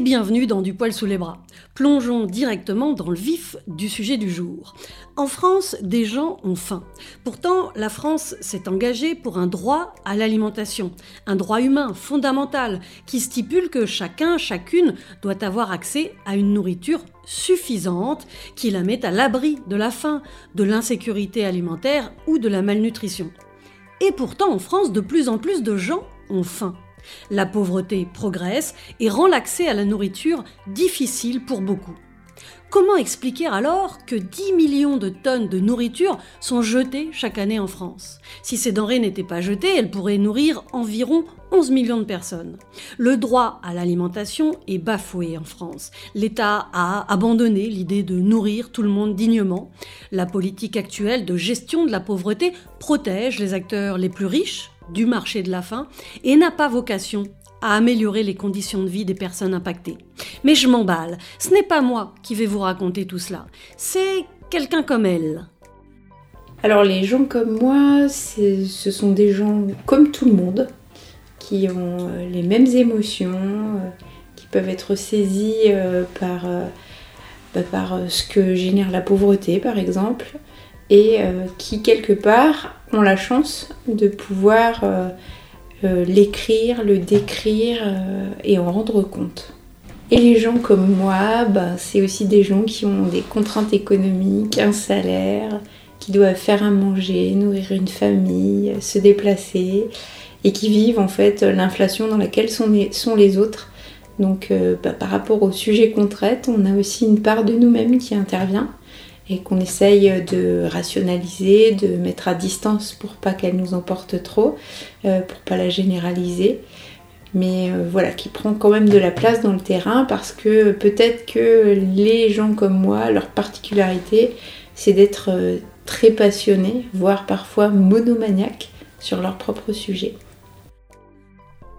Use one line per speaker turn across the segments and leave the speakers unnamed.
bienvenue dans Du poil sous les bras. Plongeons directement dans le vif du sujet du jour. En France, des gens ont faim. Pourtant, la France s'est engagée pour un droit à l'alimentation, un droit humain fondamental qui stipule que chacun, chacune doit avoir accès à une nourriture suffisante qui la mette à l'abri de la faim, de l'insécurité alimentaire ou de la malnutrition. Et pourtant, en France, de plus en plus de gens ont faim. La pauvreté progresse et rend l'accès à la nourriture difficile pour beaucoup. Comment expliquer alors que 10 millions de tonnes de nourriture sont jetées chaque année en France? Si ces denrées n'étaient pas jetées, elles pourraient nourrir environ 11 millions de personnes. Le droit à l'alimentation est bafoué en France. L'État a abandonné l'idée de nourrir tout le monde dignement. La politique actuelle de gestion de la pauvreté protège les acteurs les plus riches du marché de la faim et n'a pas vocation à améliorer les conditions de vie des personnes impactées. Mais je m'emballe, ce n'est pas moi qui vais vous raconter tout cela, c'est quelqu'un comme elle.
Alors les gens comme moi, ce sont des gens comme tout le monde, qui ont euh, les mêmes émotions, euh, qui peuvent être saisis euh, par, bah, par ce que génère la pauvreté par exemple, et qui quelque part ont la chance de pouvoir euh, l'écrire, le décrire euh, et en rendre compte. Et les gens comme moi, ben, c'est aussi des gens qui ont des contraintes économiques, un salaire, qui doivent faire à manger, nourrir une famille, se déplacer, et qui vivent en fait l'inflation dans laquelle sont les, autres. Donc euh, ben, par rapport au sujet qu'on traite, on a aussi une part de nous-mêmes qui intervient et qu'on essaye de rationaliser, de mettre à distance pour pas qu'elle nous emporte trop, euh, pour pas la généraliser. Mais euh, voilà, qui prend quand même de la place dans le terrain parce que peut-être que les gens comme moi, leur particularité, c'est d'être euh, très passionnés, voire parfois monomaniaques sur leur propre sujet.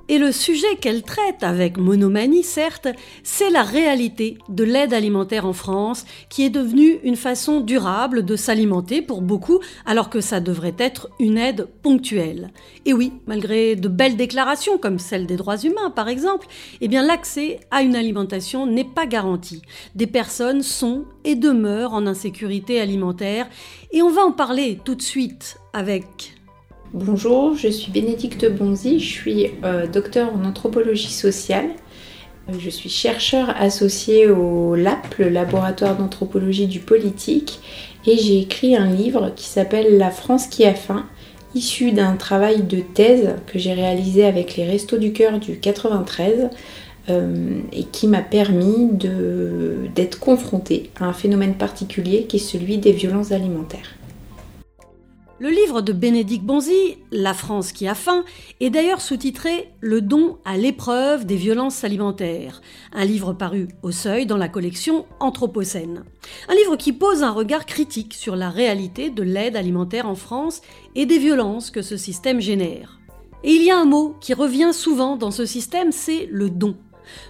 Et le sujet qu'elle traite avec monomanie, certes, c'est la réalité de l'aide alimentaire en France, qui est devenue une façon durable de s'alimenter pour beaucoup, alors que ça devrait être une aide ponctuelle. Et oui, malgré de belles déclarations comme celle des droits humains par exemple, eh l'accès à une alimentation n'est pas garanti. Des personnes sont et demeurent en insécurité alimentaire, et on va en parler tout de suite avec
Bonjour, je suis Bénédicte Bonzi, je suis euh, docteur en anthropologie sociale. Euh, je suis chercheur associé au LAP, le laboratoire d'anthropologie du politique, et j'ai écrit un livre qui s'appelle La France qui a faim, issu d'un travail de thèse que j'ai réalisé avec les Restos du Cœur du 93 euh, et qui m'a permis d'être confrontée à un phénomène particulier qui est celui des violences alimentaires.
Le livre de Bénédicte Bonzi, La France qui a faim, est d'ailleurs sous-titré Le don à l'épreuve des violences alimentaires, un livre paru au seuil dans la collection Anthropocène. Un livre qui pose un regard critique sur la réalité de l'aide alimentaire en France et des violences que ce système génère. Et il y a un mot qui revient souvent dans ce système, c'est le don.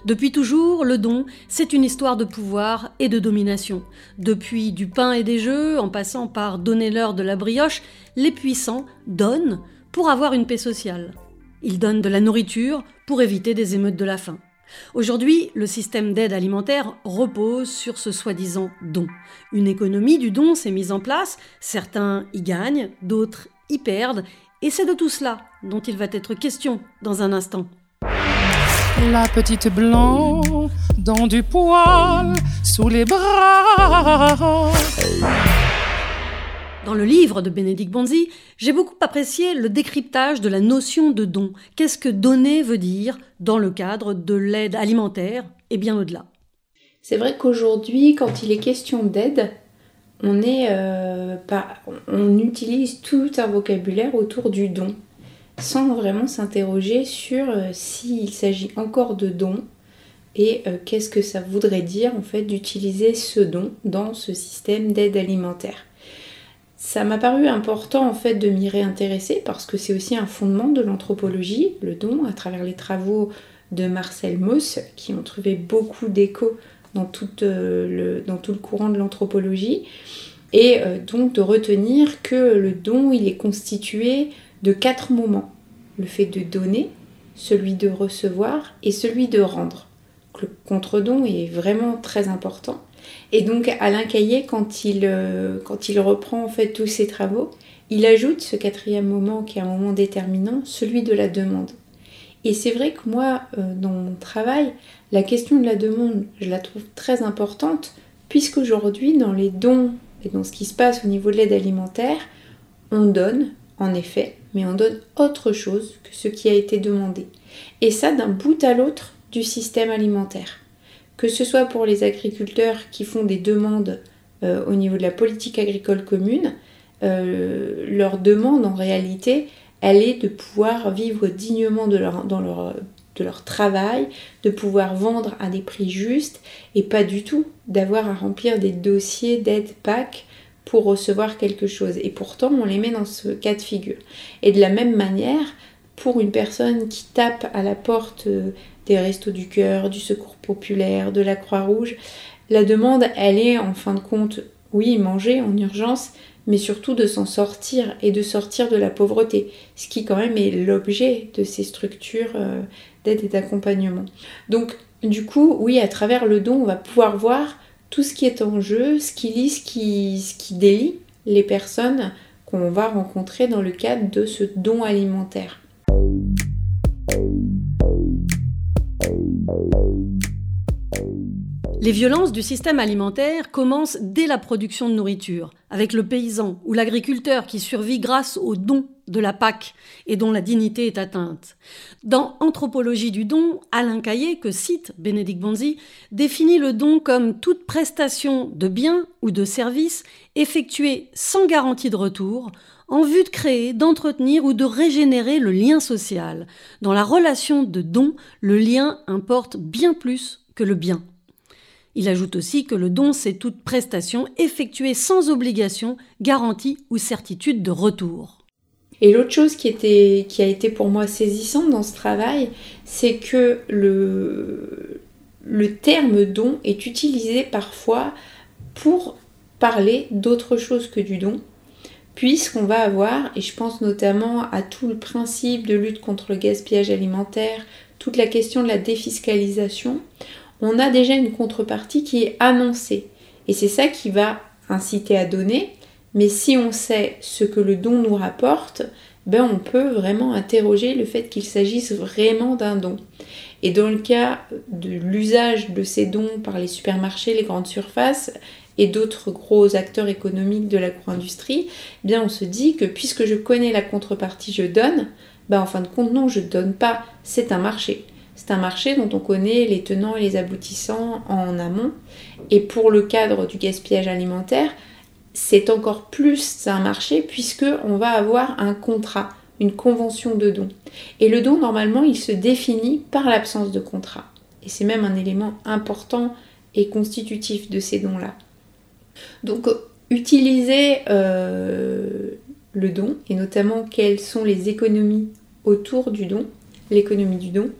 Depuis toujours, le don, c'est une histoire de pouvoir et de domination. Depuis du pain et des jeux, en passant par donner l'heure de la brioche, les puissants donnent pour avoir une paix sociale. Ils donnent de la nourriture pour éviter des émeutes de la faim. Aujourd'hui, le système d'aide alimentaire repose sur ce soi-disant don. Une économie du don s'est mise en place, certains y gagnent, d'autres y perdent, et c'est de tout cela dont il va être question dans un instant.
La petite blanc dans du poil sous les bras.
Dans le livre de Bénédicte Bonzi, j'ai beaucoup apprécié le décryptage de la notion de don. Qu'est-ce que donner veut dire dans le cadre de l'aide alimentaire et bien au-delà
C'est vrai qu'aujourd'hui, quand il est question d'aide, on, euh, on utilise tout un vocabulaire autour du don sans vraiment s'interroger sur euh, s'il s'agit encore de don et euh, qu'est-ce que ça voudrait dire en fait d'utiliser ce don dans ce système d'aide alimentaire. Ça m'a paru important en fait de m'y réintéresser parce que c'est aussi un fondement de l'anthropologie, le don, à travers les travaux de Marcel Mauss qui ont trouvé beaucoup d'écho dans, euh, dans, tout le courant de l'anthropologie. Et donc de retenir que le don, il est constitué de quatre moments. Le fait de donner, celui de recevoir et celui de rendre. le contre-don est vraiment très important. Et donc Alain Caillé, quand il, euh, quand il reprend en fait tous ses travaux, il ajoute ce quatrième moment qui est un moment déterminant, celui de la demande. Et c'est vrai que moi, euh, dans mon travail, la question de la demande, je la trouve très importante, puisqu'aujourd'hui, dans les dons et dans ce qui se passe au niveau de l'aide alimentaire, on donne, en effet, mais on donne autre chose que ce qui a été demandé. Et ça d'un bout à l'autre du système alimentaire. Que ce soit pour les agriculteurs qui font des demandes euh, au niveau de la politique agricole commune, euh, leur demande en réalité, elle est de pouvoir vivre dignement de leur, travail, de pouvoir vendre à des prix justes et pas du tout d'avoir à remplir des dossiers d'aide PAC pour recevoir quelque chose. Et pourtant, on les met dans ce cas de figure. Et de la même manière, pour une personne qui tape à la porte euh, des restos du cœur, du secours populaire, de la Croix-Rouge, la demande, elle est en fin de compte, oui, manger en urgence, mais surtout de s'en sortir et de sortir de la pauvreté, ce qui quand même est l'objet de ces structures euh, d'aide et d'accompagnement. Donc du coup, oui, à travers le don, on va pouvoir voir tout ce qui est en jeu, ce qui lie, ce qui, délie les personnes qu'on va rencontrer dans le cadre de ce don alimentaire.
Les violences du système alimentaire commencent dès la production de nourriture, avec le paysan ou l'agriculteur qui survit grâce au don de la PAC et dont la dignité est atteinte. Dans Anthropologie du don, Alain Caillé, que cite Bénédicte Bonzi, définit le don comme toute prestation de biens ou de services effectuée sans garantie de retour, en vue de créer, d'entretenir ou de régénérer le lien social. Dans la relation de don, le lien importe bien plus que le bien. Il ajoute aussi que le don, c'est toute prestation effectuée sans obligation, garantie ou certitude de retour.
Et l'autre chose qui, était, qui a été pour moi saisissante dans ce travail, c'est que le, le terme don est utilisé parfois pour parler d'autre chose que du don, puisqu'on va avoir, et je pense notamment à tout le principe de lutte contre le gaspillage alimentaire, toute la question de la défiscalisation, on a déjà une contrepartie qui est annoncée. Et c'est ça qui va inciter à donner. Mais si on sait ce que le don nous rapporte, ben on peut vraiment interroger le fait qu'il s'agisse vraiment d'un don. Et dans le cas de l'usage de ces dons par les supermarchés, les grandes surfaces et d'autres gros acteurs économiques de l'agro-industrie, bien on se dit que puisque je connais la contrepartie, je donne, ben en fin de compte non, je ne donne pas, c'est un marché. C'est un marché dont on connaît les tenants et les aboutissants en amont. Et pour le cadre du gaspillage alimentaire, c'est encore plus un marché puisque on va avoir un contrat, une convention de don. Et le don, normalement, il se définit par l'absence de contrat. Et c'est même un élément important et constitutif de ces dons-là. Donc, utiliser euh, le don, et notamment quelles sont les économies autour du don, l'économie du don,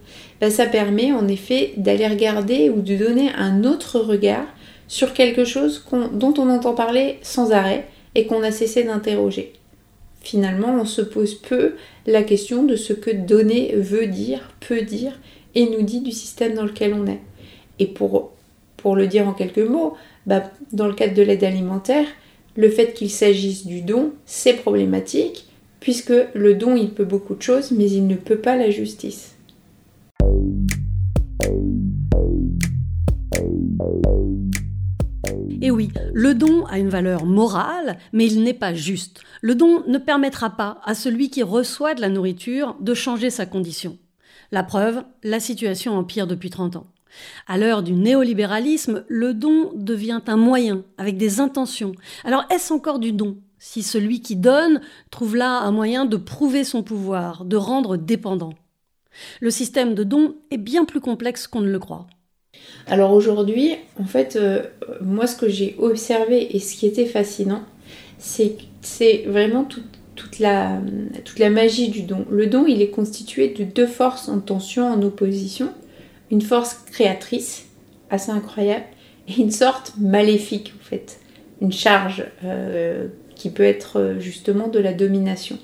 ben, ça permet en effet d'aller regarder ou de donner un autre regard sur quelque chose dont on entend parler sans arrêt et qu'on a cessé d'interroger. Finalement, on se pose peu la question de ce que donner veut dire, peut dire et nous dit du système dans lequel on est. Et pour, le dire en quelques mots, ben, dans le cadre de l'aide alimentaire, le fait qu'il s'agisse du don, c'est problématique puisque le don, il peut beaucoup de choses, mais il ne peut pas la justice.
Et oui, le don a une valeur morale, mais il n'est pas juste. Le don ne permettra pas à celui qui reçoit de la nourriture de changer sa condition. La preuve, la situation empire depuis 30 ans. À l'heure du néolibéralisme, le don devient un moyen, avec des intentions. Alors est-ce encore du don si celui qui donne trouve là un moyen de prouver son pouvoir, de rendre dépendant? Le système de don est bien plus complexe qu'on ne le croit.
Alors aujourd'hui, en fait, euh, moi ce que j'ai observé et ce qui était fascinant, c'est vraiment toute, la, toute la magie du don. Le don, il est constitué de deux forces en tension, en opposition. Une force créatrice, assez incroyable, et une sorte maléfique, en fait. Une charge euh, qui peut être euh, justement de la domination.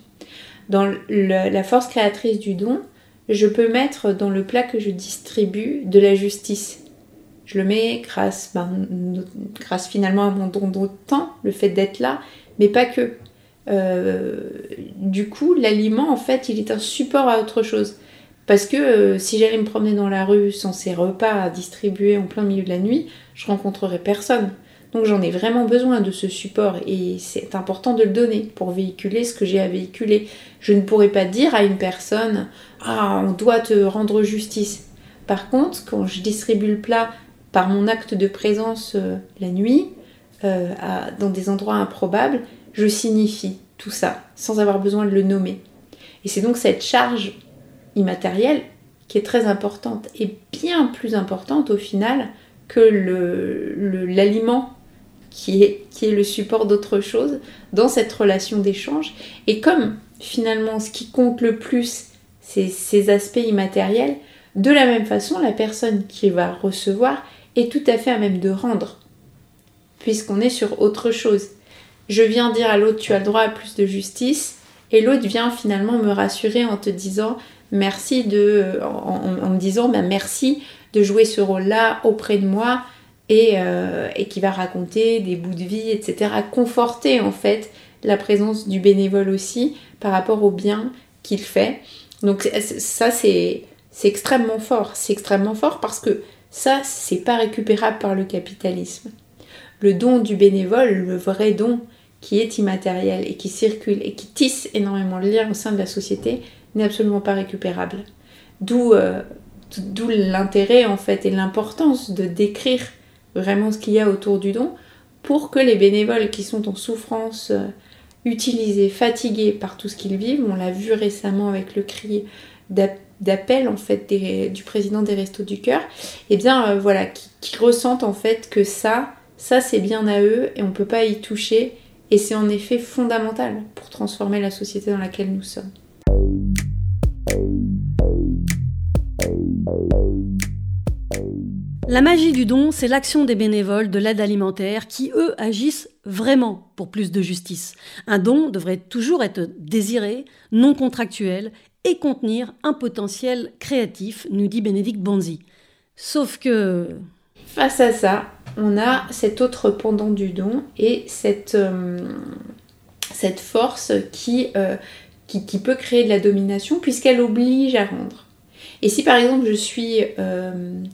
Dans la force créatrice du don, je peux mettre dans le plat que je distribue de la justice. Je le mets grâce, ben, grâce finalement à mon don de temps, le fait d'être là, mais pas que. Euh, du coup, l'aliment, en fait, il est un support à autre chose. Parce que euh, si j'allais me promener dans la rue sans ces repas à distribuer en plein milieu de la nuit, je rencontrerais personne. Donc j'en ai vraiment besoin de ce support et c'est important de le donner pour véhiculer ce que j'ai à véhiculer. Je ne pourrais pas dire à une personne Ah, on doit te rendre justice. Par contre, quand je distribue le plat par mon acte de présence euh, la nuit, euh, dans des endroits improbables, je signifie tout ça sans avoir besoin de le nommer. Et c'est donc cette charge immatérielle qui est très importante et bien plus importante au final que l'aliment qui est, le support d'autre chose dans cette relation d'échange. Et comme finalement ce qui compte le plus, c'est ces aspects immatériels, de la même façon, la personne qui va recevoir est tout à fait à même de rendre, puisqu'on est sur autre chose. Je viens dire à l'autre, tu as le droit à plus de justice, et l'autre vient finalement me rassurer en te disant merci de, en, me disant bah, merci de jouer ce rôle-là auprès de moi, euh, et, qui va raconter des bouts de vie, etc. Conforter en fait la présence du bénévole aussi par rapport au bien qu'il fait. Donc ça c'est extrêmement fort. C'est extrêmement fort parce que ça c'est pas récupérable par le capitalisme. Le don du bénévole, le vrai don qui est immatériel et qui circule et qui tisse énormément de liens au sein de la société n'est absolument pas récupérable. D'où euh, l'intérêt en fait et l'importance de décrire vraiment ce qu'il y a autour du don pour que les bénévoles qui sont en souffrance, euh, utilisés, fatigués par tout ce qu'ils vivent, on l'a vu récemment avec le cri d'appel en fait du président des Restos du Cœur, et eh bien euh, voilà, qui, ressentent en fait que ça, ça c'est bien à eux et on ne peut pas y toucher et c'est en effet fondamental pour transformer la société dans laquelle nous sommes.
La magie du don, c'est l'action des bénévoles de l'aide alimentaire qui, eux, agissent vraiment pour plus de justice. Un don devrait toujours être désiré, non contractuel et contenir un potentiel créatif, nous dit Bénédicte Bonzi. Sauf que...
Face à ça, on a cet autre pendant du don et cette, euh, force qui, euh, qui, peut créer de la domination puisqu'elle oblige à rendre. Et si par exemple je suis... Euh,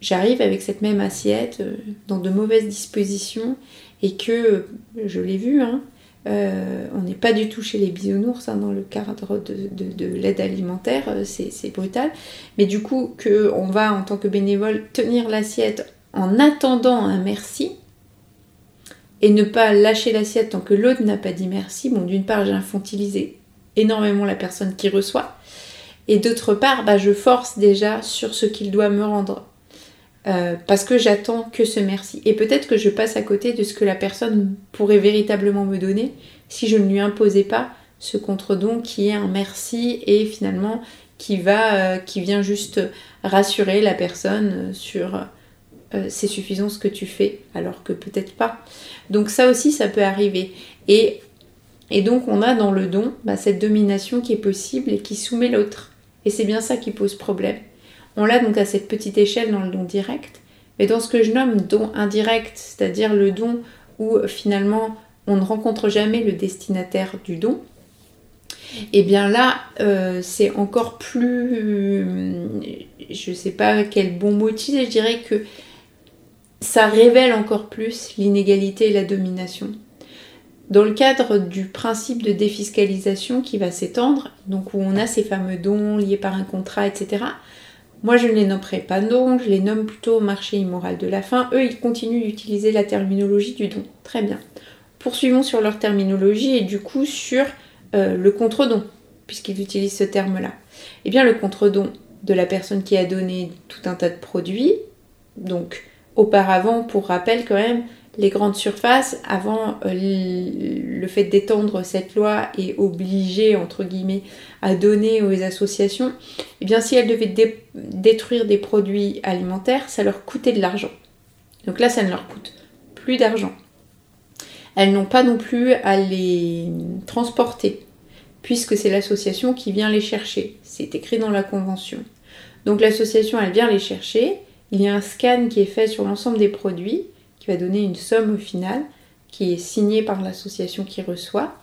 j'arrive avec cette même assiette euh, dans de mauvaises dispositions et que, je l'ai vu, hein, euh, on n'est pas du tout chez les bisounours hein, dans le cadre de, l'aide alimentaire, euh, c'est brutal. Mais du coup, qu'on va en tant que bénévole tenir l'assiette en attendant un merci et ne pas lâcher l'assiette tant que l'autre n'a pas dit merci. Bon, d'une part, j'ai infantilisé énormément la personne qui reçoit. Et d'autre part, bah, je force déjà sur ce qu'il doit me rendre. Euh, parce que j'attends que ce merci. Et peut-être que je passe à côté de ce que la personne pourrait véritablement me donner si je ne lui imposais pas ce contre-don qui est un merci et finalement qui va, euh, qui vient juste rassurer la personne sur euh, c'est suffisant ce que tu fais, alors que peut-être pas. Donc ça aussi, ça peut arriver. Et, et donc on a dans le don bah, cette domination qui est possible et qui soumet l'autre. Et c'est bien ça qui pose problème. On l'a donc à cette petite échelle dans le don direct, mais dans ce que je nomme don indirect, c'est-à-dire le don où finalement on ne rencontre jamais le destinataire du don, et eh bien là, euh, c'est encore plus. je ne sais pas quel bon mot utiliser, je dirais que ça révèle encore plus l'inégalité et la domination. Dans le cadre du principe de défiscalisation qui va s'étendre, donc où on a ces fameux dons liés par un contrat, etc., moi, je ne les nommerai pas dons, je les nomme plutôt marché immoral de la faim. Eux, ils continuent d'utiliser la terminologie du don. Très bien. Poursuivons sur leur terminologie et du coup sur euh, le contre-don, puisqu'ils utilisent ce terme-là. Eh bien, le contre-don de la personne qui a donné tout un tas de produits, donc auparavant, pour rappel quand même, les grandes surfaces, avant euh, le fait d'étendre cette loi et obliger, entre guillemets, à donner aux associations, eh bien si elles devaient détruire des produits alimentaires, ça leur coûtait de l'argent. Donc là, ça ne leur coûte plus d'argent. Elles n'ont pas non plus à les transporter. puisque c'est l'association qui vient les chercher. C'est écrit dans la convention. Donc l'association, elle vient les chercher. Il y a un scan qui est fait sur l'ensemble des produits, qui va donner une somme au final, qui est signée par l'association qui reçoit.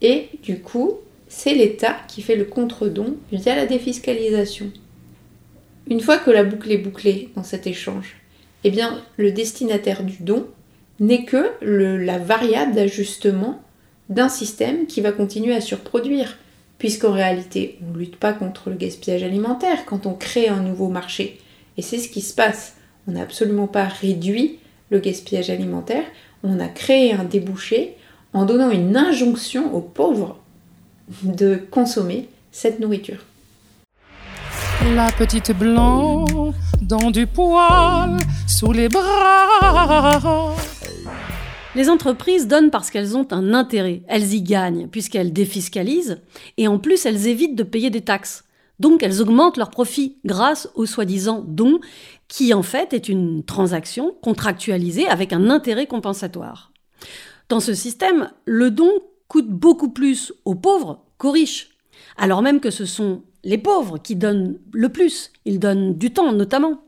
Et du coup, c'est l'État qui fait le contre-don via la défiscalisation. Une fois que la boucle est bouclée dans cet échange, eh bien, le destinataire du don n'est que la variable d'ajustement d'un système qui va continuer à surproduire, puisqu'en réalité, on ne lutte pas contre le gaspillage alimentaire quand on crée un nouveau marché. Et c'est ce qui se passe. On n'a absolument pas réduit le gaspillage alimentaire, on a créé un débouché en donnant une injonction aux pauvres de consommer cette nourriture.
La petite blanc dans du poil sous les bras.
Les entreprises donnent parce qu'elles ont un intérêt. Elles y gagnent, puisqu'elles défiscalisent, et en plus elles évitent de payer des taxes. Donc elles augmentent leurs profits grâce au soi-disant don, qui en fait est une transaction contractualisée avec un intérêt compensatoire. Dans ce système, le don coûte beaucoup plus aux pauvres qu'aux riches, alors même que ce sont les pauvres qui donnent le plus, ils donnent du temps notamment.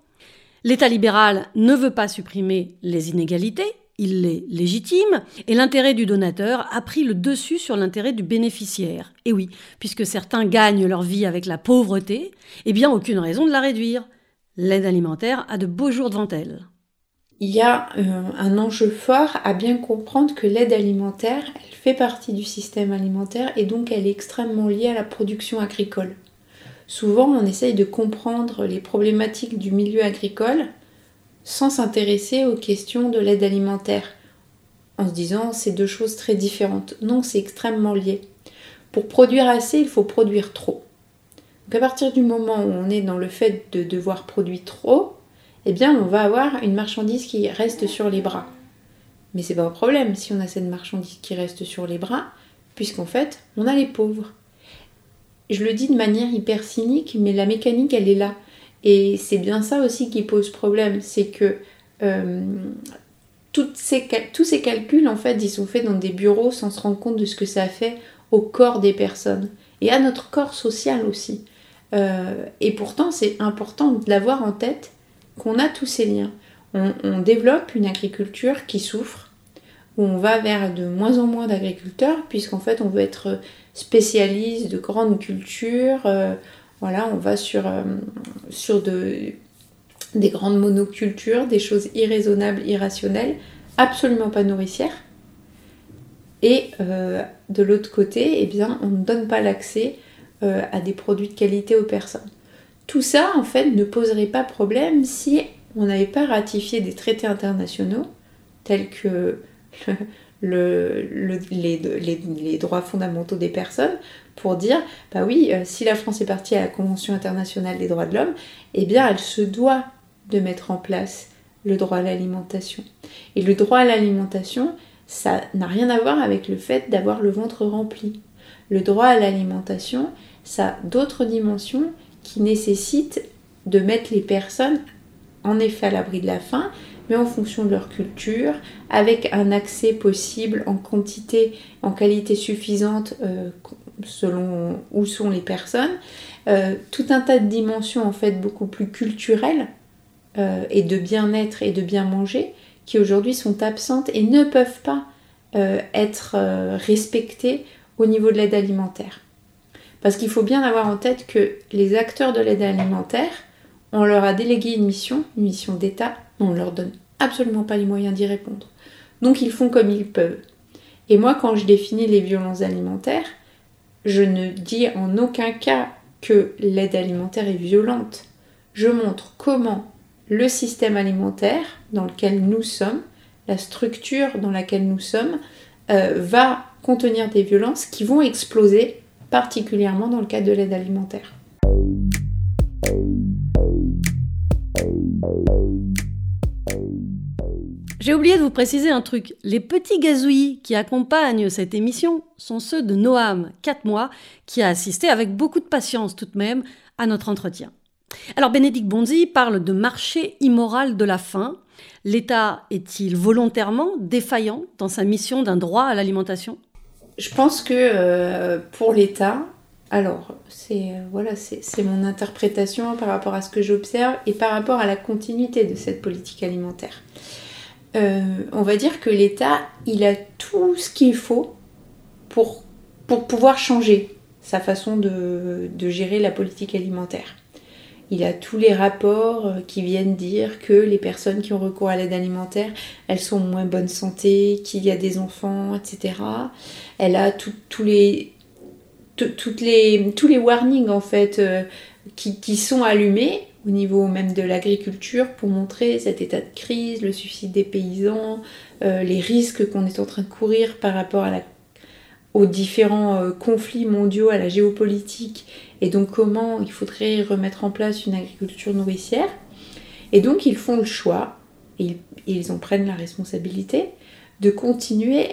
L'État libéral ne veut pas supprimer les inégalités, il les légitime, et l'intérêt du donateur a pris le dessus sur l'intérêt du bénéficiaire. Et oui, puisque certains gagnent leur vie avec la pauvreté, eh bien aucune raison de la réduire. L'aide alimentaire a de beaux jours devant elle.
Il y a euh, un enjeu fort à bien comprendre que l'aide alimentaire, elle fait partie du système alimentaire et donc elle est extrêmement liée à la production agricole. Souvent, on essaye de comprendre les problématiques du milieu agricole sans s'intéresser aux questions de l'aide alimentaire, en se disant c'est deux choses très différentes. Non, c'est extrêmement lié. Pour produire assez, il faut produire trop. Donc à partir du moment où on est dans le fait de devoir produire trop, eh bien on va avoir une marchandise qui reste sur les bras. Mais c'est pas un problème si on a cette marchandise qui reste sur les bras, puisqu'en fait, on a les pauvres. Je le dis de manière hyper cynique, mais la mécanique, elle est là. Et c'est bien ça aussi qui pose problème, c'est que euh, ces, tous ces calculs, en fait, ils sont faits dans des bureaux sans se rendre compte de ce que ça fait au corps des personnes et à notre corps social aussi. Euh, et pourtant, c'est important de l'avoir en tête qu'on a tous ces liens. On, développe une agriculture qui souffre, où on va vers de moins en moins d'agriculteurs, puisqu'en fait, on veut être spécialiste de grandes cultures. Euh, on va sur, euh, des grandes monocultures, des choses irraisonnables, irrationnelles, absolument pas nourricières. Et euh, de l'autre côté, eh bien, on ne donne pas l'accès euh, à des produits de qualité aux personnes. Tout ça, en fait, ne poserait pas problème si on n'avait pas ratifié des traités internationaux tels que les, droits fondamentaux des personnes pour dire, bah oui, euh, si la France est partie à la Convention internationale des droits de l'homme, eh bien elle se doit de mettre en place le droit à l'alimentation. Et le droit à l'alimentation, ça n'a rien à voir avec le fait d'avoir le ventre rempli. Le droit à l'alimentation, ça a d'autres dimensions qui nécessitent de mettre les personnes en effet à l'abri de la faim, mais en fonction de leur culture, avec un accès possible en quantité, en qualité suffisante euh, selon où sont les personnes. Euh, tout un tas de dimensions en fait beaucoup plus culturelles euh, et de bien-être et de bien manger qui aujourd'hui sont absentes et ne peuvent pas être respectées au niveau de l'aide alimentaire. Parce qu'il faut bien avoir en tête que les acteurs de l'aide alimentaire, on leur a délégué une mission, une mission d'État, on ne leur donne absolument pas les moyens d'y répondre. Donc ils font comme ils peuvent. Et moi, quand je définis les violences alimentaires, je ne dis en aucun cas que l'aide alimentaire est violente. Je montre comment le système alimentaire dans lequel nous sommes, la structure dans laquelle nous sommes, euh, va contenir des violences qui vont exploser, particulièrement dans le cadre de l'aide alimentaire.
J'ai oublié de vous préciser un truc. Les petits gazouillis qui accompagnent cette émission sont ceux de Noam, 4 mois, qui a assisté avec beaucoup de patience tout de même à notre entretien. Alors Bénédicte Bonzi parle de marché immoral de la faim. L'État est-il volontairement défaillant dans sa mission d'un droit à l'alimentation?
Je pense que euh, pour l'État, alors c'est euh, voilà, c'est mon interprétation par rapport à ce que j'observe et par rapport à la continuité de cette politique alimentaire. Euh, on va dire que l'État, il a tout ce qu'il faut pour, pouvoir changer sa façon de, gérer la politique alimentaire. Il a tous les rapports euh, qui viennent dire que les personnes qui ont recours à l'aide alimentaire, elles sont en moins bonne santé, qu'il y a des enfants, etc. Elle a tous les, warnings en fait euh, qui, sont allumés au niveau même de l'agriculture pour montrer cet état de crise, le suicide des paysans, euh, les risques qu'on est en train de courir par rapport à la aux différents euh, conflits mondiaux, à la géopolitique, et donc comment il faudrait remettre en place une agriculture nourricière. Et donc ils font le choix, et ils en prennent la responsabilité, de continuer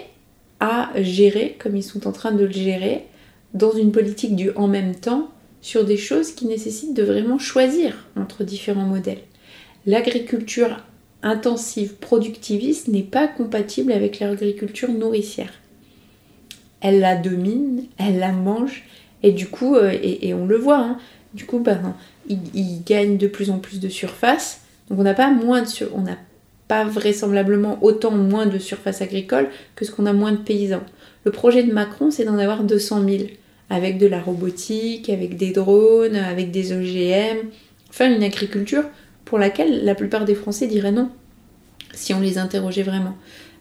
à gérer, comme ils sont en train de le gérer, dans une politique du en même temps, sur des choses qui nécessitent de vraiment choisir entre différents modèles. L'agriculture intensive productiviste n'est pas compatible avec l'agriculture nourricière elle la domine, elle la mange, et du coup, euh, et, on le voit, hein, du coup, ben, il, gagne de plus en plus de surface. Donc on n'a pas moins de on n'a pas vraisemblablement autant moins de surface agricole que ce qu'on a moins de paysans. Le projet de Macron, c'est d'en avoir 200 000, avec de la robotique, avec des drones, avec des OGM, enfin une agriculture pour laquelle la plupart des Français diraient non, si on les interrogeait vraiment.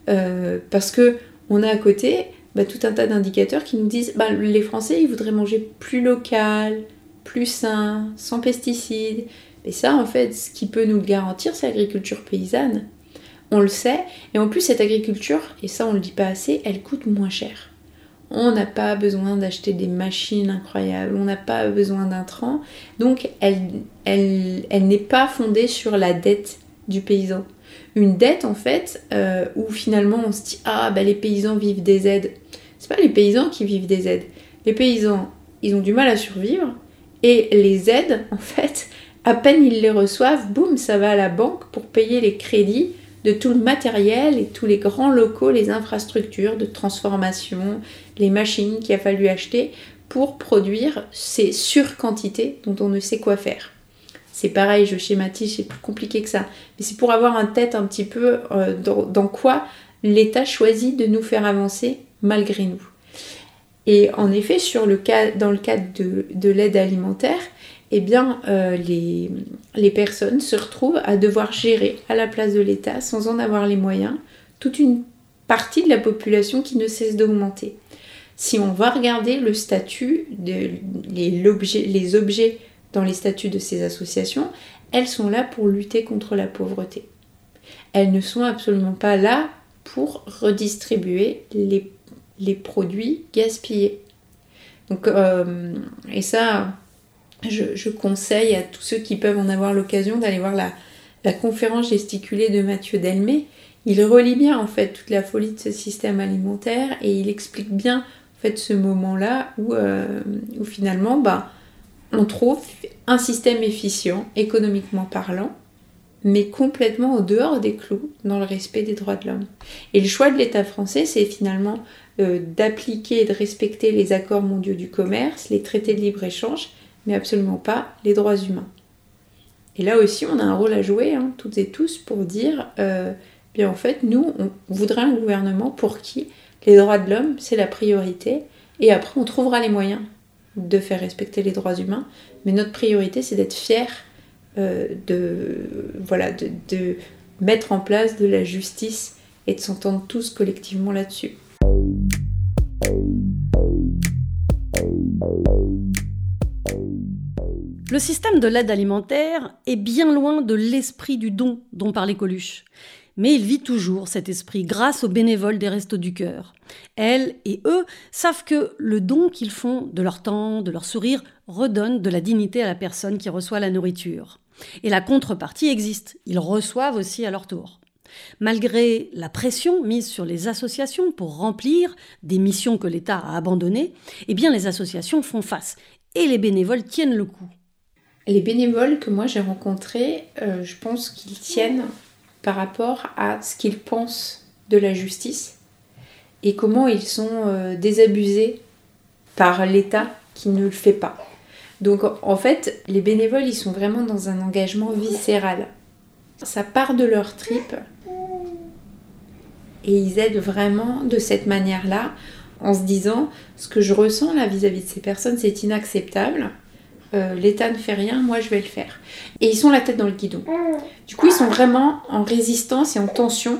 Euh, parce que on a à côté bah, tout un tas d'indicateurs qui nous disent bah, les Français ils voudraient manger plus local, plus sain, sans pesticides. Et ça en fait ce qui peut nous le garantir c'est l'agriculture paysanne. On le sait et en plus cette agriculture, et ça on le dit pas assez, elle coûte moins cher. On n'a pas besoin d'acheter des machines incroyables, on n'a pas besoin d'intrants, donc elle, elle, elle n'est pas fondée sur la dette du paysan une dette en fait euh, où finalement on se dit ah bah les paysans vivent des aides. C'est pas les paysans qui vivent des aides. Les paysans ils ont du mal à survivre et les aides en fait à peine ils les reçoivent, boum ça va à la banque pour payer les crédits de tout le matériel et tous les grands locaux, les infrastructures de transformation, les machines qu'il a fallu acheter pour produire ces surquantités dont on ne sait quoi faire. C'est pareil, je schématise, c'est plus compliqué que ça. Mais c'est pour avoir un tête un petit peu euh, dans, quoi l'État choisit de nous faire avancer malgré nous. Et en effet, sur le cas, dans le cadre de, l'aide alimentaire, eh bien, euh, les, les, personnes se retrouvent à devoir gérer à la place de l'État, sans en avoir les moyens, toute une partie de la population qui ne cesse d'augmenter. Si on va regarder le statut, de, les, les objets dans les statuts de ces associations, elles sont là pour lutter contre la pauvreté. Elles ne sont absolument pas là pour redistribuer les, produits gaspillés. Donc, euh, et ça, je, conseille à tous ceux qui peuvent en avoir l'occasion d'aller voir la, conférence gesticulée de Mathieu Delmé. Il relie bien en fait toute la folie de ce système alimentaire et il explique bien en fait ce moment-là où, euh, finalement, bah, on trouve un système efficient, économiquement parlant, mais complètement au dehors des clous dans le respect des droits de l'homme. Et le choix de l'État français, c'est finalement euh, d'appliquer et de respecter les accords mondiaux du commerce, les traités de libre-échange, mais absolument pas les droits humains. Et là aussi, on a un rôle à jouer, hein, toutes et tous, pour dire, euh, bien en fait, nous, on voudrait un gouvernement pour qui les droits de l'homme, c'est la priorité, et après, on trouvera les moyens de faire respecter les droits humains, mais notre priorité c'est d'être fier euh, de, voilà, de, de mettre en place de la justice et de s'entendre tous collectivement là-dessus.
Le système de l'aide alimentaire est bien loin de l'esprit du don dont parlait Coluche. Mais il vit toujours cet esprit grâce aux bénévoles des Restos du Cœur. Elles et eux savent que le don qu'ils font de leur temps, de leur sourire, redonne de la dignité à la personne qui reçoit la nourriture. Et la contrepartie existe, ils reçoivent aussi à leur tour. Malgré la pression mise sur les associations pour remplir des missions que l'État a abandonnées, eh bien les associations font face et les bénévoles tiennent le coup.
Les bénévoles que moi j'ai rencontrés, euh, je pense qu'ils tiennent par rapport à ce qu'ils pensent de la justice et comment ils sont euh, désabusés par l'État qui ne le fait pas. Donc en fait, les bénévoles, ils sont vraiment dans un engagement viscéral. Ça part de leur tripes et ils aident vraiment de cette manière-là en se disant ce que je ressens là vis-à-vis de ces personnes, c'est inacceptable. Euh, L'État ne fait rien, moi je vais le faire. Et ils sont la tête dans le guidon. Du coup, ils sont vraiment en résistance et en tension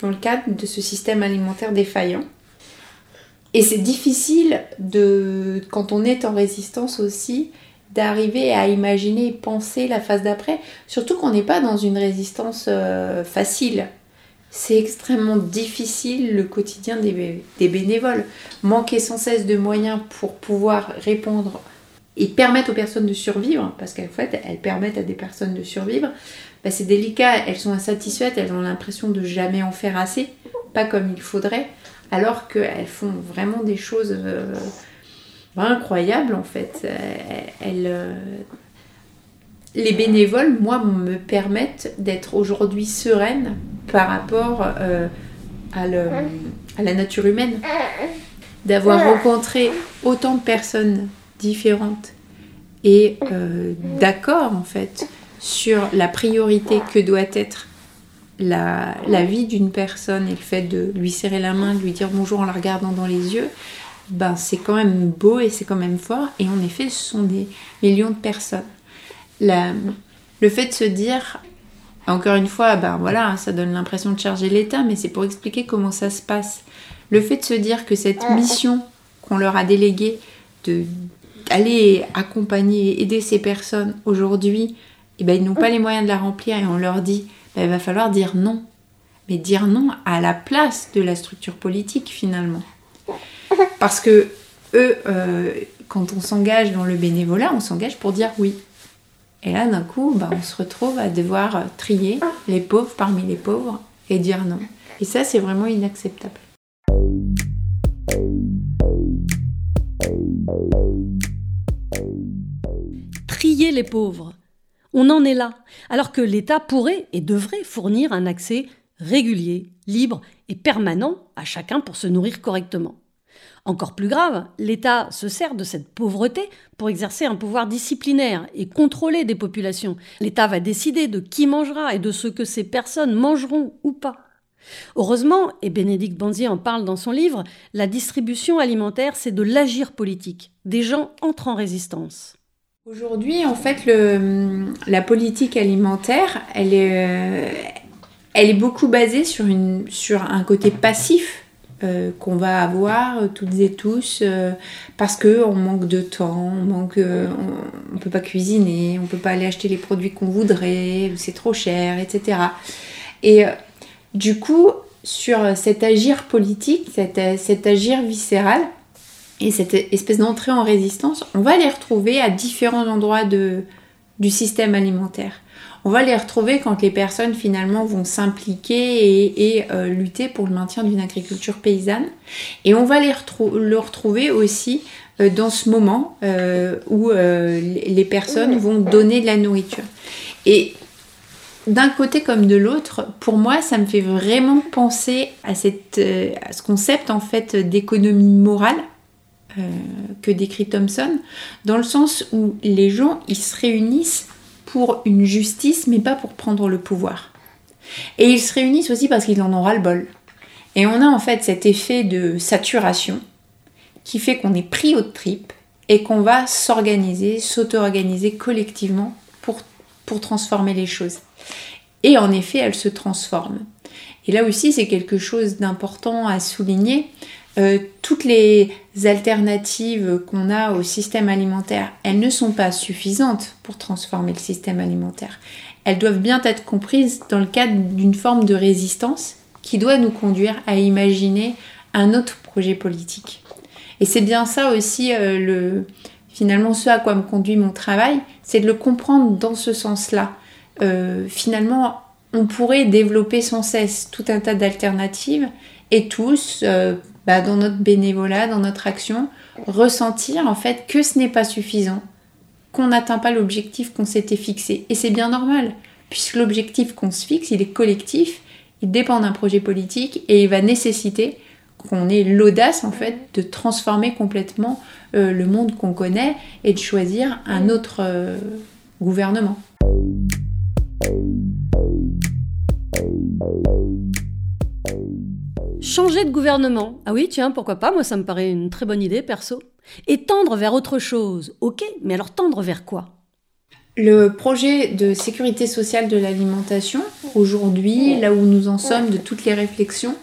dans le cadre de ce système alimentaire défaillant. Et c'est difficile de, quand on est en résistance aussi, d'arriver à imaginer et penser la phase d'après, surtout qu'on n'est pas dans une résistance euh, facile. C'est extrêmement difficile le quotidien des, des, bénévoles. Manquer sans cesse de moyens pour pouvoir répondre et permettre aux personnes de survivre, parce qu'en fait, elles permettent à des personnes de survivre, bah, c'est délicat, elles sont insatisfaites, elles ont l'impression de jamais en faire assez, pas comme il faudrait, alors qu'elles font vraiment des choses euh, incroyables en fait. Elles, euh, les bénévoles, moi, me permettent d'être aujourd'hui sereine par rapport euh, à, à la nature humaine, d'avoir rencontré autant de personnes différentes et d'accord en fait sur la priorité que doit être la, vie d'une personne et le fait de lui serrer la main, de lui dire bonjour en la regardant dans les yeux, ben c'est quand même beau et c'est quand même fort. Et en effet, ce sont des millions de personnes. le fait de se dire, encore une fois, ben voilà, ça donne l'impression de charger l'État, mais c'est pour expliquer comment ça se passe. Le fait de se dire que cette mission qu'on leur a déléguée de aller accompagner, aider ces personnes aujourd'hui, eh ben, ils n'ont pas les moyens de la remplir et on leur dit ben, il va falloir dire non. Mais dire non à la place de la structure politique finalement. Parce que eux, euh, quand on s'engage dans le bénévolat, on s'engage pour dire oui. Et là, d'un coup, ben, on se retrouve à devoir trier les pauvres parmi les pauvres et dire non. Et ça, c'est vraiment inacceptable.
Trier les pauvres. On en est là, alors que l'État pourrait et devrait fournir un accès régulier, libre et permanent à chacun pour se nourrir correctement. Encore plus grave, l'État se sert de cette pauvreté pour exercer un pouvoir disciplinaire et contrôler des populations. L'État va décider de qui mangera et de ce que ces personnes mangeront ou pas. Heureusement, et Bénédicte Banzier en parle dans son livre, la distribution alimentaire, c'est de l'agir politique. Des gens entrent en résistance.
Aujourd'hui, en fait, la politique alimentaire, elle est, euh, beaucoup basée sur, un côté passif euh, qu'on va avoir toutes et tous euh, parce qu'on manque de temps, on manque, on, peut pas cuisiner, on peut pas aller acheter les produits qu'on voudrait, c'est trop cher, etc. Et du coup, sur cet agir politique, cet, cet agir viscéral, et cette espèce d'entrée en résistance, on va les retrouver à différents endroits de, du système alimentaire. On va les retrouver quand les personnes finalement vont s'impliquer et, euh, lutter pour le maintien d'une agriculture paysanne. Et on va les le retrouver aussi euh, dans ce moment euh, où les personnes vont donner de la nourriture. Et d'un côté comme de l'autre, pour moi, ça me fait vraiment penser à, à ce concept en fait d'économie morale euh, que décrit Thomson, dans le sens où les gens, ils se réunissent pour une justice, mais pas pour prendre le pouvoir. Et ils se réunissent aussi parce qu'ils en ont ras-le-bol. Et on a en fait cet effet de saturation qui fait qu'on est pris aux tripes et qu'on va s'organiser, s'auto-organiser collectivement pour, pour transformer les choses. Et en effet, elles se transforment. Et là aussi, c'est quelque chose d'important à souligner. Euh, toutes les alternatives qu'on a au système alimentaire, elles ne sont pas suffisantes pour transformer le système alimentaire. Elles doivent bien être comprises dans le cadre d'une forme de résistance qui doit nous conduire à imaginer un autre projet politique. Et c'est bien ça aussi, euh, le, finalement, ce à quoi me conduit mon travail, c'est de le comprendre dans ce sens-là. Euh, finalement, on pourrait développer sans cesse tout un tas d'alternatives et tous, bah, dans notre bénévolat, dans notre action, ressentir en fait que ce n'est pas suffisant, qu'on n'atteint pas l'objectif qu'on s'était fixé. Et c'est bien normal, puisque l'objectif qu'on se fixe, il est collectif, il dépend d'un projet politique et il va nécessiter qu'on ait l'audace en fait de transformer complètement euh, le monde qu'on connaît et de choisir un autre euh, gouvernement.
Changer de gouvernement. Ah oui, tiens, pourquoi pas? Moi, ça me paraît une très bonne idée, perso. Et tendre vers autre chose. Ok, mais alors tendre vers quoi?
Le projet de sécurité sociale de l'alimentation, aujourd'hui, là où nous en sommes de toutes les réflexions,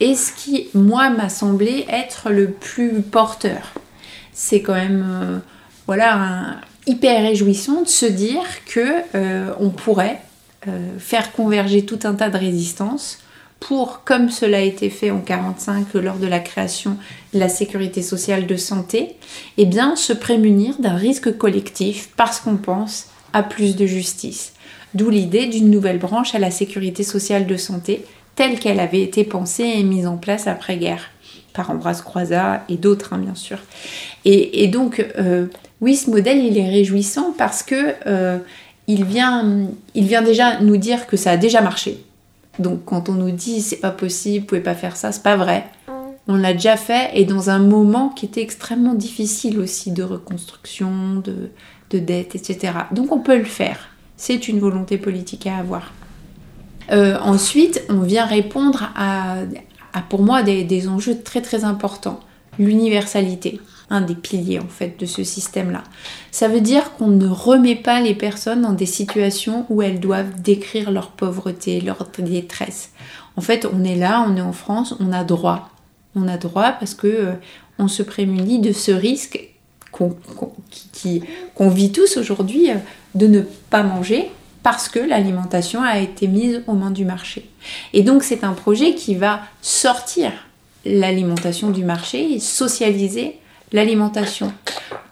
est ce qui, moi, m'a semblé être le plus porteur. C'est quand même, euh, voilà, hyper réjouissant de se dire que euh, on pourrait faire converger tout un tas de résistances pour, comme cela a été fait en 1945 lors de la création de la sécurité sociale de santé, eh bien, se prémunir d'un risque collectif parce qu'on pense à plus de justice. D'où l'idée d'une nouvelle branche à la sécurité sociale de santé telle qu'elle avait été pensée et mise en place après-guerre par Ambroise Croizat et d'autres, hein, bien sûr. Et, donc, euh, oui, ce modèle, il est réjouissant parce que euh, il, vient, il vient déjà nous dire que ça a déjà marché. Donc quand on nous dit c'est pas possible, vous pouvez pas faire ça, c'est pas vrai. On l'a déjà fait et dans un moment qui était extrêmement difficile aussi de reconstruction, de, de dette, etc. Donc on peut le faire. C'est une volonté politique à avoir. Euh, ensuite, on vient répondre à, pour moi des, des enjeux très très importants. L'universalité un des piliers en fait de ce système-là. Ça veut dire qu'on ne remet pas les personnes dans des situations où elles doivent décrire leur pauvreté, leur détresse. En fait, on est là, on est en France, on a droit. On a droit parce que euh, on se prémunit de ce risque qu'on vit tous aujourd'hui euh, de ne pas manger parce que l'alimentation a été mise aux mains du marché. Et donc c'est un projet qui va sortir l'alimentation du marché et socialiser l'alimentation.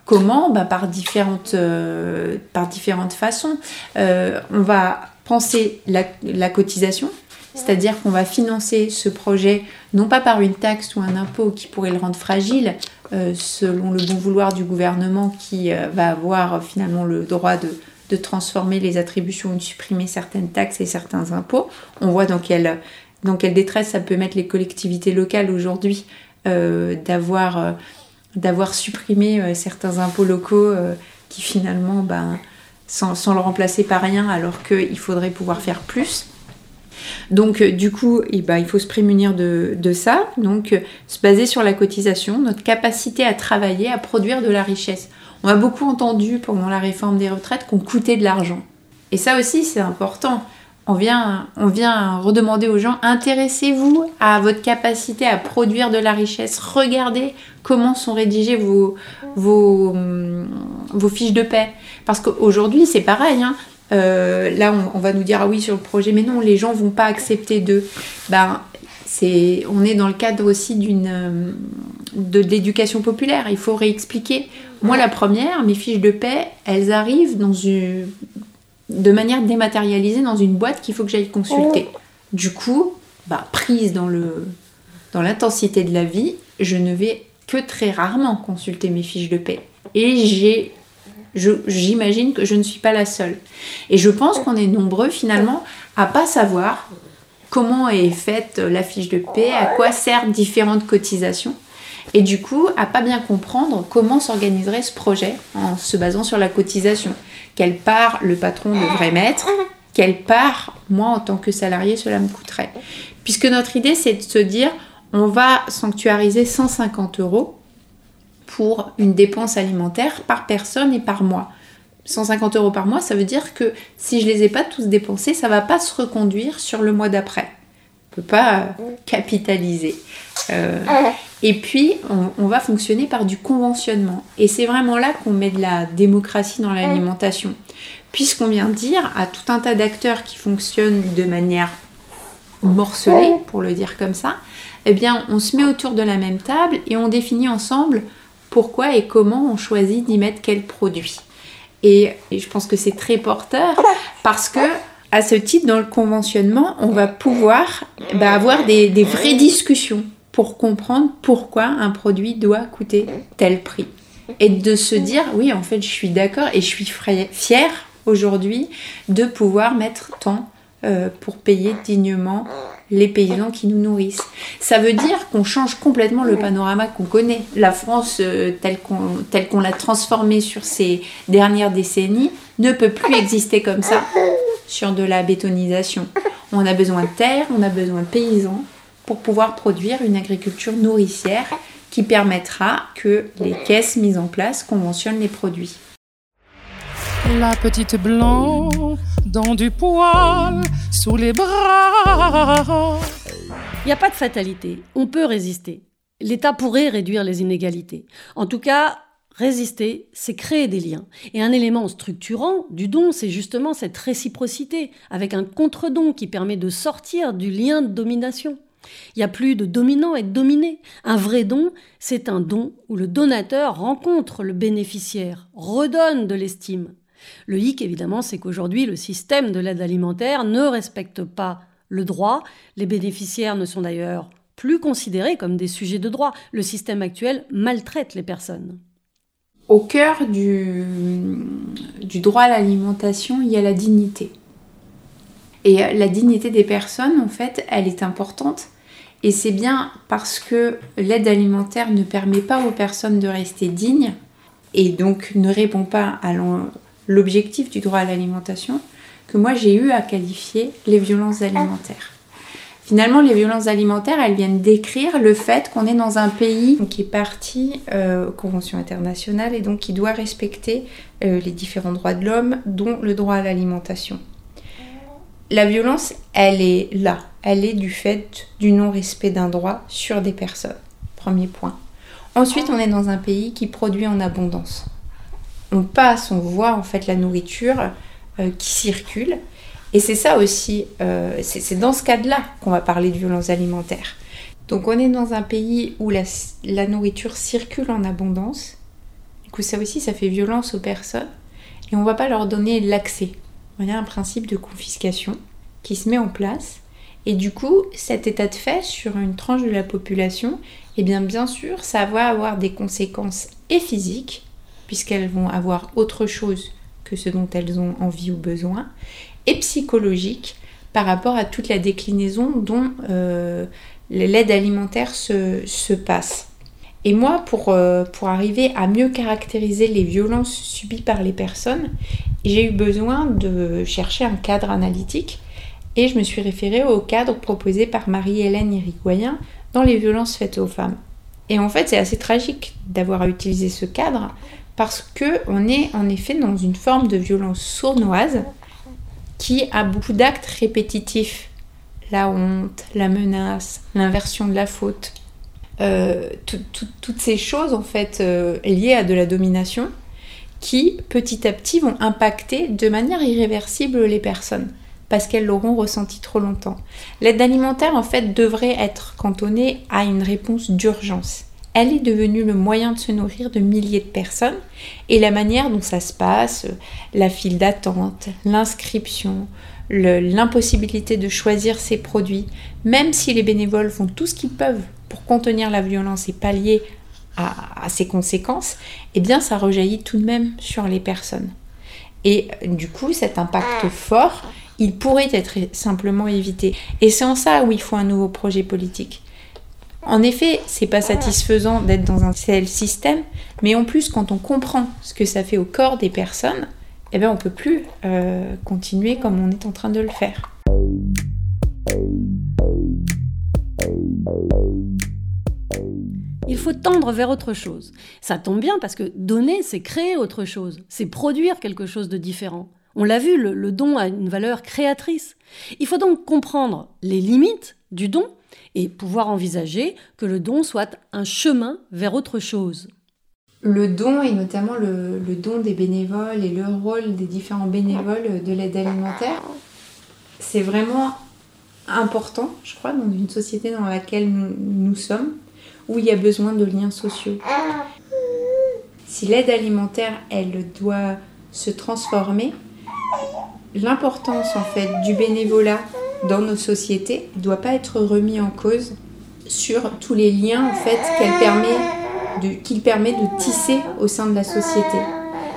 Comment bah, par, différentes, euh, par différentes façons. Euh, on va penser la, cotisation, c'est-à-dire qu'on va financer ce projet non pas par une taxe ou un impôt qui pourrait le rendre fragile, euh, selon le bon vouloir du gouvernement qui va avoir finalement le droit de, de, transformer les attributions ou de supprimer certaines taxes et certains impôts. On voit dans quelle, dans quelle détresse ça peut mettre les collectivités locales aujourd'hui d'avoir d'avoir supprimé euh, certains impôts locaux euh, qui finalement, ben, sans, le remplacer par rien, alors qu'il faudrait pouvoir faire plus. Donc euh, du coup, eh ben, il faut se prémunir de, ça, donc se baser sur la cotisation, notre capacité à travailler, à produire de la richesse. On a beaucoup entendu pendant la réforme des retraites qu'on coûtait de l'argent. Et ça aussi, c'est important on vient, on vient redemander aux gens, intéressez-vous à votre capacité à produire de la richesse, regardez comment sont rédigées vos, vos fiches de paix. Parce qu'aujourd'hui, c'est pareil, hein. euh, là, on, va nous dire, ah oui, sur le projet, mais non, les gens vont pas accepter de... Ben, on est dans le cadre aussi d'une, de, de l'éducation populaire, il faut réexpliquer. Moi, la première, mes fiches de paix, elles arrivent dans une, de manière dématérialisée dans une boîte qu'il faut que j'aille consulter. Oh. Du coup, bah, prise dans le dans l'intensité de la vie, je ne vais que très rarement consulter mes fiches de paie. Et j'ai j'imagine que je ne suis pas la seule. Et je pense qu'on est nombreux finalement à pas savoir comment est faite la fiche de paie, à quoi servent différentes cotisations. Et du coup, à pas bien comprendre comment s'organiserait ce projet en se basant sur la cotisation quelle part le patron devrait mettre, quelle part, moi en tant que salarié, cela me coûterait? Puisque notre idée, c'est de se dire, on va sanctuariser 150 euros pour une dépense alimentaire par personne et par mois. 150 euros par mois, ça veut dire que si je les ai pas tous dépensés, ça va pas se reconduire sur le mois d'après. Peut pas capitaliser. Euh, et puis, on, va fonctionner par du conventionnement. Et c'est vraiment là qu'on met de la démocratie dans l'alimentation. Puisqu'on vient dire à tout un tas d'acteurs qui fonctionnent de manière morcelée, pour le dire comme ça, eh bien, on se met autour de la même table et on définit ensemble pourquoi et comment on choisit d'y mettre quel produit. Et, je pense que c'est très porteur parce que à ce titre, dans le conventionnement, on va pouvoir bah, avoir des vraies discussions pour comprendre pourquoi un produit doit coûter tel prix. Et de se dire, oui, en fait, je suis d'accord et je suis fière aujourd'hui de pouvoir mettre tant euh, pour payer dignement les paysans qui nous nourrissent. Ça veut dire qu'on change complètement le panorama qu'on connaît. La France, euh, telle qu'on l'a transformée sur ces dernières décennies, ne peut plus exister comme ça sur de la bétonisation. On a besoin de terre, on a besoin de paysans pour pouvoir produire une agriculture nourricière qui permettra que les caisses mises en place conventionnent les produits.
La petite blanc dans du poil sous les bras.
Il n'y a pas de fatalité, on peut résister. L'État pourrait réduire les inégalités. En tout cas, résister, c'est créer des liens. Et un élément structurant du don, c'est justement cette réciprocité, avec un contre-don qui permet de sortir du lien de domination. Il n'y a plus de dominant et de dominé. Un vrai don, c'est un don où le donateur rencontre le bénéficiaire, redonne de l'estime. Le hic, évidemment, c'est qu'aujourd'hui, le système de l'aide alimentaire ne respecte pas le droit. Les bénéficiaires ne sont d'ailleurs plus considérés comme des sujets de droit. Le système actuel maltraite les personnes.
Au cœur du, droit à l'alimentation, il y a la dignité. Et la dignité des personnes, en fait, elle est importante. Et c'est bien parce que l'aide alimentaire ne permet pas aux personnes de rester dignes et donc ne répond pas à l'objectif du droit à l'alimentation que moi j'ai eu à qualifier les violences alimentaires. Finalement, les violences alimentaires, elles viennent décrire le fait qu'on est dans un pays qui est parti euh, aux conventions internationales et donc qui doit respecter euh, les différents droits de l'homme, dont le droit à l'alimentation. La violence, elle est là. Elle est du fait du non-respect d'un droit sur des personnes. Premier point. Ensuite, on est dans un pays qui produit en abondance. On passe, on voit en fait la nourriture euh, qui circule. Et c'est ça aussi, euh, c'est dans ce cadre-là qu'on va parler de violence alimentaire. Donc on est dans un pays où la, nourriture circule en abondance. Du coup, ça aussi, ça fait violence aux personnes. Et on ne va pas leur donner l'accès. Y a un principe de confiscation qui se met en place. Et du coup, cet état de fait sur une tranche de la population, eh bien bien sûr, ça va avoir des conséquences et physiques, puisqu'elles vont avoir autre chose que ce dont elles ont envie ou besoin, et psychologiques par rapport à toute la déclinaison dont euh, l'aide alimentaire se, passe. Et moi, pour, euh, pour arriver à mieux caractériser les violences subies par les personnes, j'ai eu besoin de chercher un cadre analytique et je me suis référée au cadre proposé par Marie-Hélène Irigoyen dans les violences faites aux femmes. Et en fait, c'est assez tragique d'avoir à utiliser ce cadre parce que on est en effet dans une forme de violence sournoise qui a beaucoup d'actes répétitifs. La honte, la menace, l'inversion de la faute. Euh, toutes ces choses en fait euh, liées à de la domination qui petit à petit vont impacter de manière irréversible les personnes parce qu'elles l'auront ressenti trop longtemps. L'aide alimentaire en fait devrait être cantonnée à une réponse d'urgence. Elle est devenue le moyen de se nourrir de milliers de personnes et la manière dont ça se passe, la file d'attente, l'inscription, l'impossibilité de choisir ses produits, même si les bénévoles font tout ce qu'ils peuvent pour contenir la violence et pallier à, ses conséquences, eh bien ça rejaillit tout de même sur les personnes. Et du coup, cet impact fort, il pourrait être simplement évité. Et c'est en ça où il faut un nouveau projet politique. En effet, c'est pas satisfaisant d'être dans un tel système, mais en plus, quand on comprend ce que ça fait au corps des personnes, eh bien, on peut plus euh, continuer comme on est en train de le faire.
Il faut tendre vers autre chose. Ça tombe bien parce que donner, c'est créer autre chose, c'est produire quelque chose de différent. On l'a vu, le, don a une valeur créatrice. Il faut donc comprendre les limites du don et pouvoir envisager que le don soit un chemin vers autre chose.
Le don, et notamment le, don des bénévoles et le rôle des différents bénévoles de l'aide alimentaire, c'est vraiment important, je crois, dans une société dans laquelle nous sommes, où il y a besoin de liens sociaux. Si l'aide alimentaire, elle doit se transformer, l'importance en fait du bénévolat dans nos sociétés ne doit pas être remis en cause sur tous les liens en fait qu'elle permet qu'il permet de tisser au sein de la société.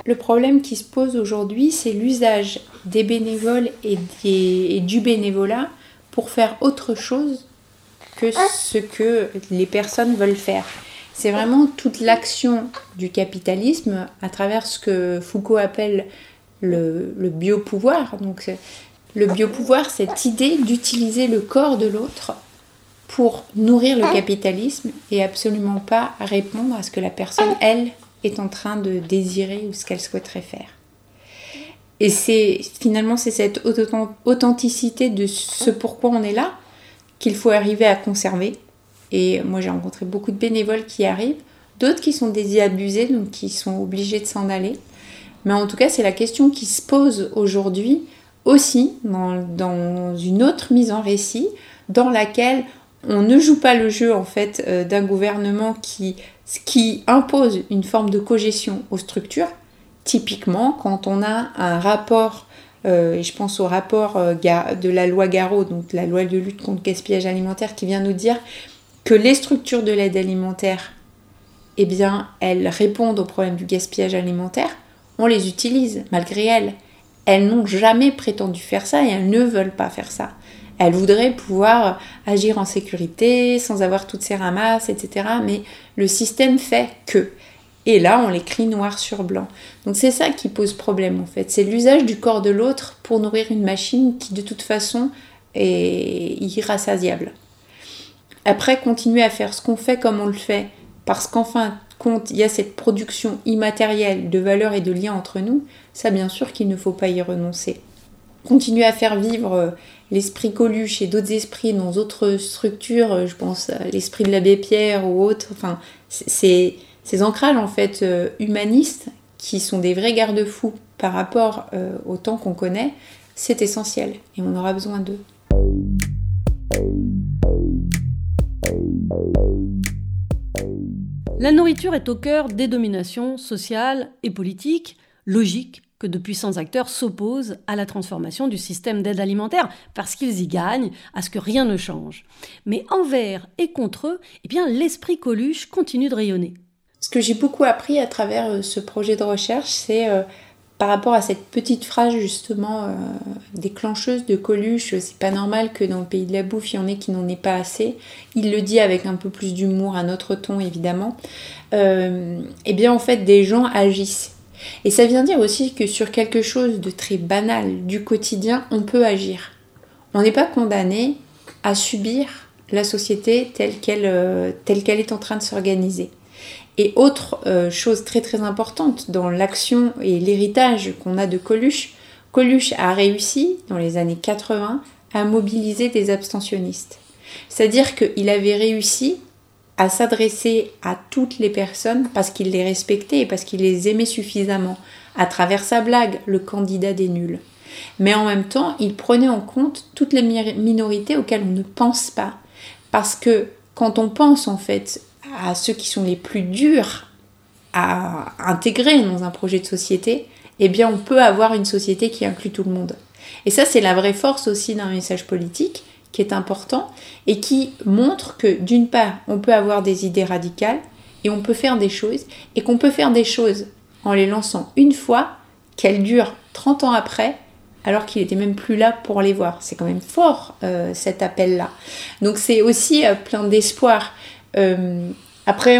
Le problème qui se pose aujourd'hui, c'est l'usage des bénévoles et, et du bénévolat pour faire autre chose que ce que les personnes veulent faire. C'est vraiment toute l'action du capitalisme à travers ce que Foucault appelle le, biopouvoir. Donc, le biopouvoir, cette idée d'utiliser le corps de l'autre pour nourrir le capitalisme et absolument pas répondre à ce que la personne, elle, est en train de désirer ou ce qu'elle souhaiterait faire. Et c'est finalement c'est cette authenticité de ce pourquoi on est là qu'il faut arriver à conserver. Et moi j'ai rencontré beaucoup de bénévoles qui arrivent, d'autres qui sont désabusés, donc qui sont obligés de s'en aller. Mais en tout cas c'est la question qui se pose aujourd'hui aussi dans, une autre mise en récit dans laquelle on ne joue pas le jeu en fait euh, d'un gouvernement qui, qui impose une forme de cogestion aux structures. Typiquement, quand on a un rapport, euh, et je pense au rapport euh, de la loi Garot, donc la loi de lutte contre le gaspillage alimentaire, qui vient nous dire que les structures de l'aide alimentaire, eh bien, elles répondent au problème du gaspillage alimentaire, on les utilise malgré elles. Elles n'ont jamais prétendu faire ça et elles ne veulent pas faire ça. Elle voudrait pouvoir agir en sécurité, sans avoir toutes ces ramasses, etc. Mais le système fait que. Et là, on l'écrit noir sur blanc. Donc c'est ça qui pose problème en fait. C'est l'usage du corps de l'autre pour nourrir une machine qui de toute façon est irrassasiable. Après, continuer à faire ce qu'on fait comme on le fait, parce qu'enfin, compte, il y a cette production immatérielle de valeurs et de liens entre nous, ça bien sûr qu'il ne faut pas y renoncer. Continuer à faire vivre euh, l'esprit Coluche et d'autres esprits dans d'autres structures, euh, je pense à l'esprit de l'abbé Pierre ou autre, enfin, c'est ces ancrages en fait euh, humanistes qui sont des vrais garde-fous par rapport au temps qu'on connaît, c'est essentiel et on aura besoin d'eux.
La nourriture est au cœur des dominations sociales et politiques, logiques que de puissants acteurs s'opposent à la transformation du système d'aide alimentaire parce qu'ils y gagnent à ce que rien ne change. Mais envers et contre eux, eh bien l'esprit Coluche continue de rayonner.
Ce que j'ai beaucoup appris à travers euh, ce projet de recherche, c'est euh, par rapport à cette petite phrase justement euh, déclencheuse de Coluche, c'est pas normal que dans le pays de la bouffe, il y en ait qui n'en aient pas assez. Il le dit avec un peu plus d'humour, un autre ton évidemment. eh bien en fait, des gens agissent et ça vient dire aussi que sur quelque chose de très banal du quotidien, on peut agir. On n'est pas condamné à subir la société telle qu'elle euh, est en train de s'organiser. Et autre euh, chose très très importante dans l'action et l'héritage qu'on a de Coluche, Coluche a réussi dans les années 80 à mobiliser des abstentionnistes. C'est-à-dire qu'il avait réussi à s'adresser à toutes les personnes parce qu'il les respectait et parce qu'il les aimait suffisamment, à travers sa blague, le candidat des nuls. Mais en même temps, il prenait en compte toutes les minorités auxquelles on ne pense pas. Parce que quand on pense en fait à ceux qui sont les plus durs à intégrer dans un projet de société, eh bien on peut avoir une société qui inclut tout le monde. Et ça, c'est la vraie force aussi d'un message politique, qui est important et qui montre que d'une part, on peut avoir des idées radicales et on peut faire des choses et qu'on peut faire des choses en les lançant une fois, qu'elles durent 30 ans après, alors qu'il était même plus là pour les voir. C'est quand même fort euh, cet appel-là. Donc c'est aussi euh, plein d'espoir. Euh, après,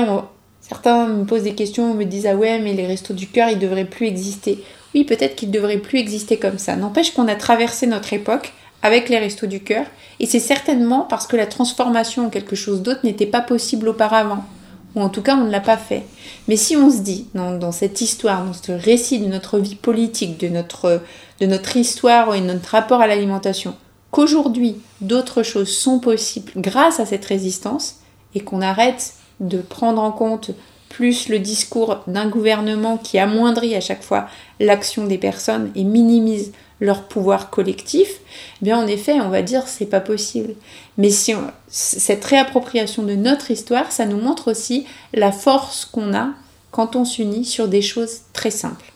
certains me posent des questions, me disent ah ouais, mais les restos du cœur, ils devraient plus exister. Oui, peut-être qu'ils devraient plus exister comme ça. N'empêche qu'on a traversé notre époque avec les restos du cœur, et c'est certainement parce que la transformation en quelque chose d'autre n'était pas possible auparavant, ou en tout cas on ne l'a pas fait. Mais si on se dit, dans, cette histoire, dans ce récit de notre vie politique, de notre, de notre histoire et de notre rapport à l'alimentation, qu'aujourd'hui d'autres choses sont possibles grâce à cette résistance, et qu'on arrête de prendre en compte plus le discours d'un gouvernement qui amoindrit à chaque fois l'action des personnes et minimise leur pouvoir collectif, eh bien en effet, on va dire c'est pas possible. Mais si cette réappropriation de notre histoire, ça nous montre aussi la force qu'on a quand on s'unit sur des choses très simples.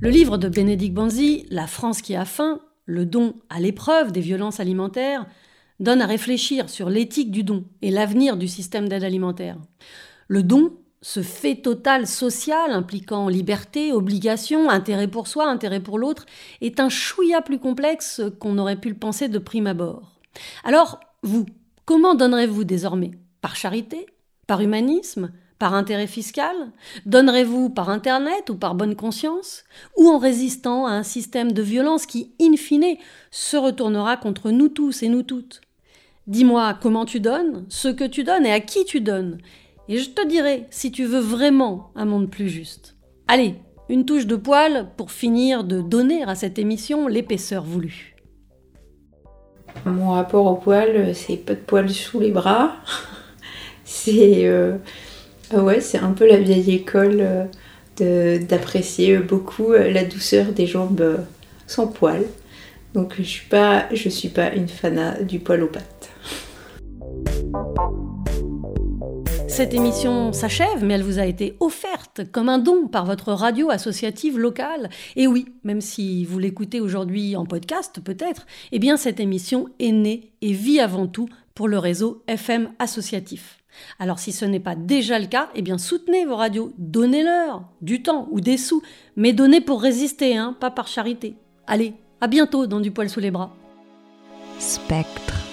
Le livre de Bénédicte Banzi, La France qui a faim, le don à l'épreuve des violences alimentaires, donne à réfléchir sur l'éthique du don et l'avenir du système d'aide alimentaire. Le don ce fait total social impliquant liberté, obligation, intérêt pour soi, intérêt pour l'autre, est un chouïa plus complexe qu'on aurait pu le penser de prime abord. Alors, vous, comment donnerez-vous désormais? Par charité? Par humanisme? Par intérêt fiscal Donnerez-vous par Internet ou par bonne conscience Ou en résistant à un système de violence qui, in fine, se retournera contre nous tous et nous toutes Dis-moi comment tu donnes, ce que tu donnes et à qui tu donnes. Et je te dirai si tu veux vraiment un monde plus juste. Allez, une touche de poil pour finir de donner à cette émission l'épaisseur voulue.
Mon rapport au poil, c'est pas de poil sous les bras. c'est euh, ouais, c'est un peu la vieille école euh, d'apprécier beaucoup euh, la douceur des jambes euh, sans poils. Donc je suis pas, je suis pas une fana du poil aux pattes.
Cette émission s'achève, mais elle vous a été offerte comme un don par votre radio associative locale. Et oui, même si vous l'écoutez aujourd'hui en podcast peut-être, eh bien cette émission est née et vit avant tout pour le réseau FM associatif. Alors si ce n'est pas déjà le cas, eh bien soutenez vos radios, donnez-leur du temps ou des sous, mais donnez pour résister, hein, pas par charité. Allez, à bientôt dans Du poil sous les bras.
Spectre.